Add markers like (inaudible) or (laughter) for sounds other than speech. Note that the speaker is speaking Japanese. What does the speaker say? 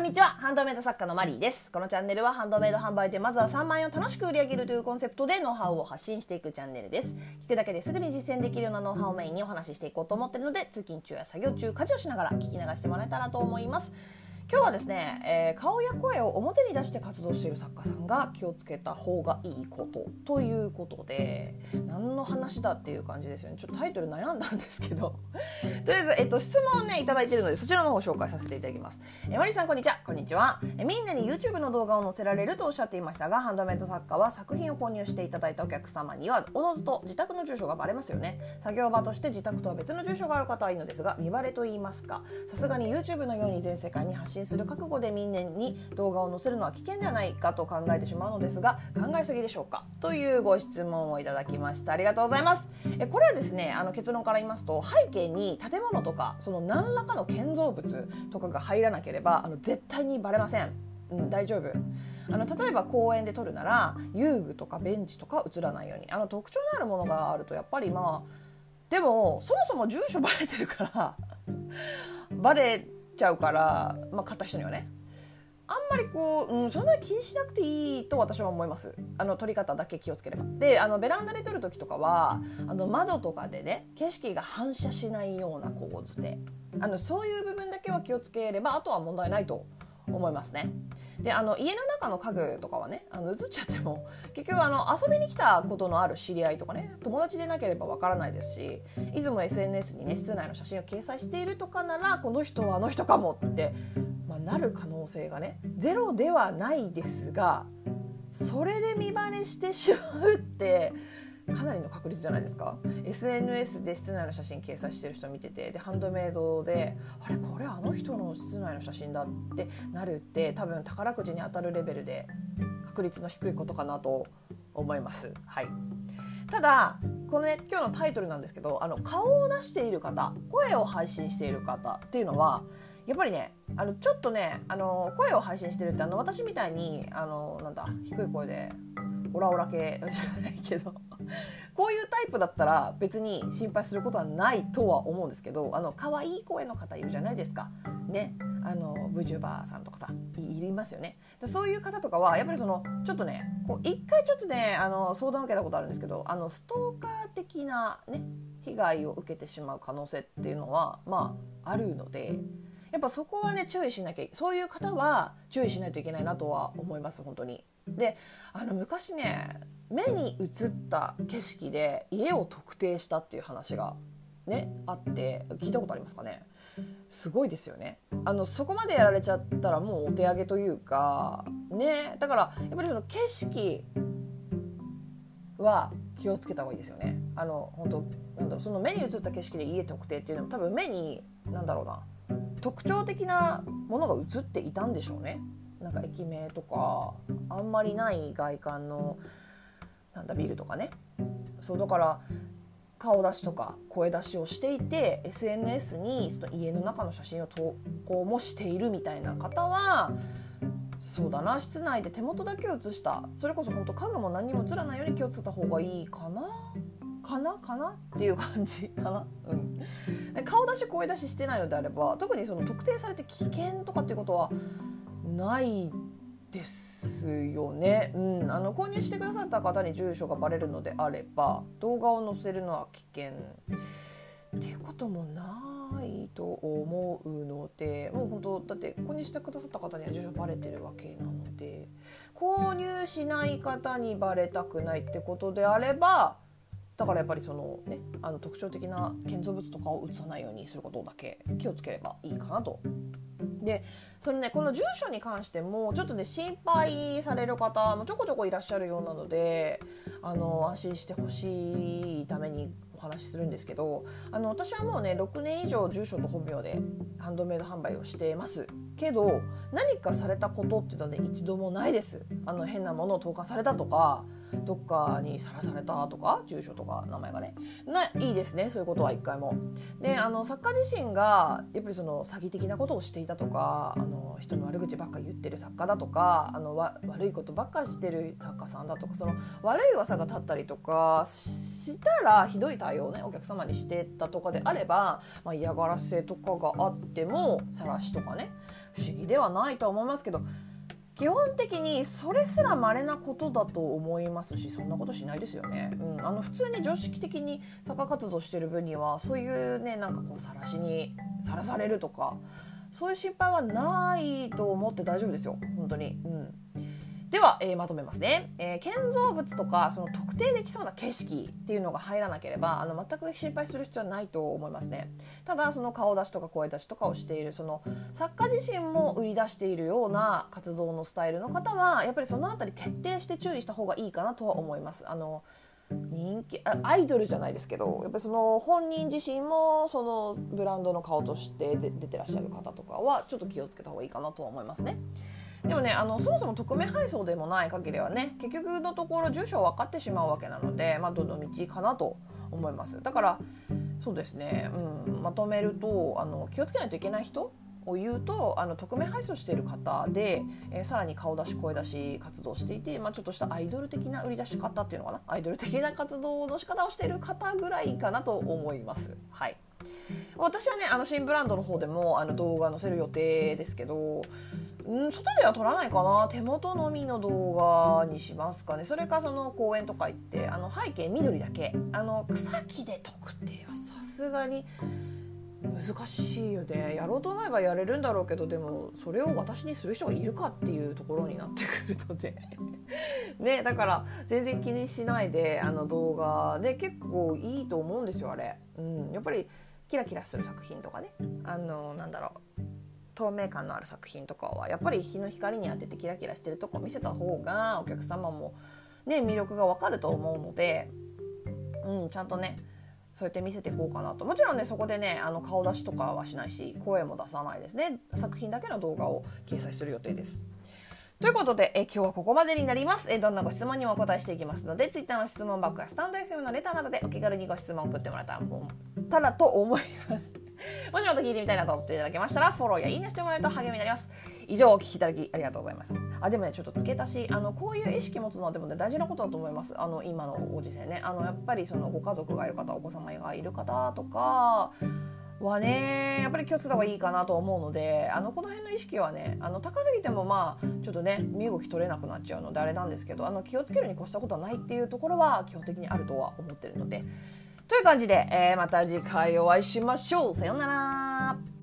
こんにちは。ハンドメイド作家のマリーです。このチャンネルはハンドメイド販売でまずは3万円を楽しく売り上げるというコンセプトでノウハウを発信していくチャンネルです。聞くだけですぐに実践できるようなノウハウをメインにお話ししていこうと思ってるので通勤中や作業中家事をしながら聞き流してもらえたらと思います。今日はですね、えー、顔や声を表に出して活動している作家さんが気をつけた方がいいことということで何の話だっていう感じですよね。ちょっとタイトル悩んだんですけど。(laughs) とりあえず、えっと、質問をね頂いてるのでそちらの方を紹介させていただきます、えー、マリさんこんにちは。こんにちは、えー、みんなに YouTube の動画を載せられるとおっしゃっていましたがハンドメイド作家は作品を購入していただいたお客様にはおのずと自宅の住所がバレますよね。作業場として自宅とは別の住所がある方はいいのですが見バレと言いますかさすがに YouTube のように全世界に発信する覚悟で民年に動画を載せるのは危険ではないかと考えてしまうのですが考えすぎでしょうか？というご質問をいただきました。ありがとうございます。えこれはですねあの結論から言いますと背景に建物とかその何らかの建造物とかが入らなければあの絶対にバレません、うん、大丈夫。あの例えば公園で撮るなら遊具とかベンチとか映らないように。あの特徴のあるものがあるとやっぱりまあでもそもそも住所バレてるからバレちゃうから、まあ、買った人にはね。あんまりこう、うん、そんなに気にしなくていいと私は思います。あの撮り方だけ気をつければ。であのベランダで撮る時とかはあの窓とかでね景色が反射しないような構図であのそういう部分だけは気をつければあとは問題ないと思いますね。であの家の中の家具とかはねあの映っちゃっても (laughs) 結局あの遊びに来たことのある知り合いとかね友達でなければわからないですしいつも SNS にね室内の写真を掲載しているとかならこの人はあの人かもってまあ、なる可能性がねゼロではないですがそれで見バレしてしまうってかなりの確率じゃないですか。SNS で室内の写真掲載してる人見ててでハンドメイドであれこれあの人の室内の写真だってなるって多分宝くじに当たるレベルで確率の低いことかなと思います。はい。ただこのね今日のタイトルなんですけどあの顔を出している方声を配信している方っていうのはやっぱりねあのちょっとねあの声を配信してるってあの私みたいにあのなんだ低い声でオラオラ系じゃないけど (laughs) こういうタイプだったら別に心配することはないとは思うんですけどあの可愛い声の方いるじゃないですか。ねあの VTuber さんとかさいりますよねそういう方とかはやっぱりそのちょっとねこう一回ちょっとねあの相談を受けたことあるんですけどあのストーカー的なね被害を受けてしまう可能性っていうのはまああるので。やっぱそこはね注意しなきゃそういう方は注意しないといけないなとは思います本当に。であの昔ね目に映った景色で家を特定したっていう話がねあって聞いたことありますかね？すごいですよね。あのそこまでやられちゃったらもうお手上げというかねだからやっぱりその景色は気をつけた方がいいですよね。あの本当なんだろうその目に映った景色で家特定っていうのも多分目になんだろうな特徴的なものが映っていたんでしょうね。なんか駅名とか。あんまりない外観のなんだビルとかね。そうだから顔出しとか声出しをしていて SNS にその家の中の写真を投稿もしているみたいな方はそうだな室内で手元だけ写した。それこそ本当家具も何にも映らないように気をつけた方がいいかな？かな？かな？っていう感じ。(laughs) かな、うん、顔出し声出ししてないのであれば特にその特定されて危険とかっていうことはないですよね、うん、あの購入してくださった方に住所がバレるのであれば動画を載せるのは危険っていうこともないと思うのでもう本当だって購入してくださった方には住所バレてるわけなので購入しない方にバレたくないってことであればだからやっぱりそのねあの特徴的な建造物とかを写さないようにすることだけ気をつければいいかなと。でそのねこの住所に関してもちょっとね心配される方もちょこちょこいらっしゃるようなのであの安心してほしいためにお話しするんですけどあの私はもうね6年以上住所と本名でハンドメイド販売をしてます。けど何かされたことっていうのはね一度もないです。あの変なものを投下されたとかどっかにさらされたとか住所とか名前がねないいですね。そういうことは一回も。であの作家自身がやっぱりその詐欺的なことをしていたとかあのの人の悪口ばっか言ってる作家だとかあのわ悪いことばっかしてる作家さんだとかその悪い噂が立ったりとかしたらひどい対応をねお客様にしてたとかであれば、まあ、嫌がらせとかがあっても晒しとかね不思議ではないとは思いますけど基本的にそれすら稀なことだと思いますしそんなことしないですよね、うん、あの普通に常識的に作家活動してる分にはそういうねなんかこう晒しにさらされるとかそういう心配はないと思って大丈夫ですよ本当に、うん、では、えー、まとめますね、えー、建造物とかその特定できそうな景色っていうのが入らなければあの全く心配する必要はないと思いますね。ただその顔出しとか声出しとかをしているその作家自身も売り出しているような活動のスタイルの方はやっぱりその辺り徹底して注意した方がいいかなとは思います。あの人気アイドルじゃないですけどやっぱりその本人自身もそのブランドの顔として出てらっしゃる方とかはちょっと気をつけた方がいいかなとは思いますね。でもねあのそもそも匿名配送でもない限りはね結局のところ住所分かってしまうわけなので、まあ、どの道かなと思いますだからそうですね、うん、まとめるとあの気をつけないといけない人を言うとあの匿名配送している方で、えー、さらに顔出し声出し活動していて、まあ、ちょっとしたアイドル的な売り出し方っていうのかな？アイドル的な活動の仕方をしている方ぐらいかなと思います。はい。私はねあの新ブランドの方でもあの動画載せる予定ですけどん外では撮らないかな。手元のみの動画にしますかね。それかその公園とか行ってあの背景緑だけあの草木で撮くってはさすがに難しいよね。やろうと思えばやれるんだろうけどでもそれを私にする人がいるかっていうところになってくるのでね (laughs) だから全然気にしないであの動画で結構いいと思うんですよあれ、うん、やっぱりキラキラする作品とかね。あのなんだろう。透明感のある作品とかはやっぱり日の光に当ててキラキラしてるとこ見せた方がお客様もね魅力がわかると思うので、うん、ちゃんとねそうやって見せていこうかなともちろんねそこでねあの顔出しとかはしないし声も出さないですね作品だけの動画を掲載する予定です。ということで、え今日はここまでになります。えどんなご質問にもお答えしていきますので、Twitter の質問バッグやスタンド FM のレターなどでお気軽にご質問を送ってもらったらと思います。もしまた聞いてみたいなと思っていただけましたら、フォローやいいねしてもらえると励みになります。以上、お聞きいただきありがとうございました。あ、でもね、ちょっと付け足し、あの、こういう意識持つのはでもね、大事なことだと思います。あの、今のご時世ね。あの、やっぱりそのご家族がいる方、お子様がいる方とか、はねやっぱり気をつけた方がいいかなと思うのであのこの辺の意識はねあの高すぎてもまあちょっとね身動き取れなくなっちゃうのであれなんですけどあの気をつけるに越したことはないっていうところは基本的にあるとは思ってるのでという感じで、えー、また次回お会いしましょうさようなら